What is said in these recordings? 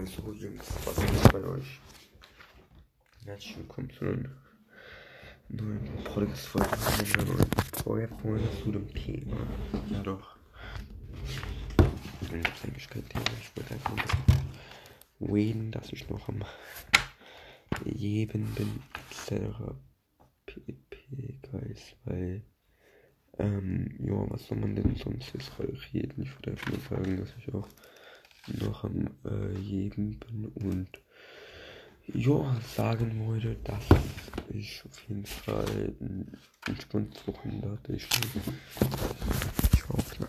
Also Jungs, was ist bei euch? Herzlich willkommen zu einer neuen Podcast-Folge, einer neuen Feuerfolge zu dem Thema. Ja doch. Ich will jetzt eigentlich kein Thema, ich wollte einfach nur reden, dass ich noch am Leben bin, etc. pp. Guys, weil ähm, ja, was soll man denn sonst jetzt reden? Ich würde einfach nur sagen, dass ich auch noch am äh, Leben bin und ja, sagen wollte, dass ich auf jeden Fall entspanntes Wochenende hatte. Ich, ich war auf einer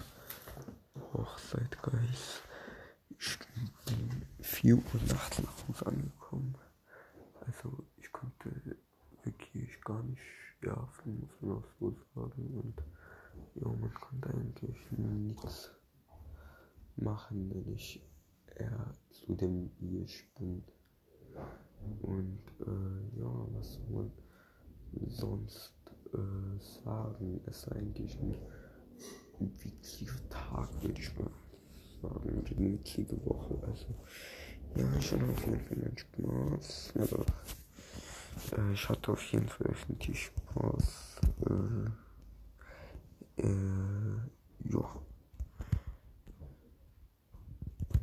Hochzeit, Guys. Ich bin 4 Uhr nachts nach Hause angekommen. Also ich konnte wirklich gar nicht schlafen, muss man auch so sagen. Und ja, man konnte eigentlich nichts machen, wenn ich eher zu dem ich bin. Und äh, ja, was soll man sonst äh, sagen? Es ist eigentlich ein witziger Tag, würde ich mal sagen. Eine witzige Woche. Also, ja, ich hatte auf jeden Fall meinen Spaß. Aber äh, ich hatte auf jeden Fall öffentlich Spaß. Äh, äh, ja.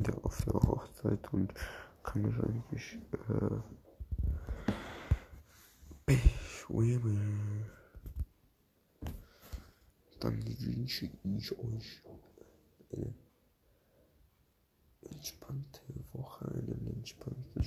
Der auf der Hochzeit und kann mich eigentlich äh, beschweren. Dann wünsche ich euch eine entspannte Woche, einen entspannten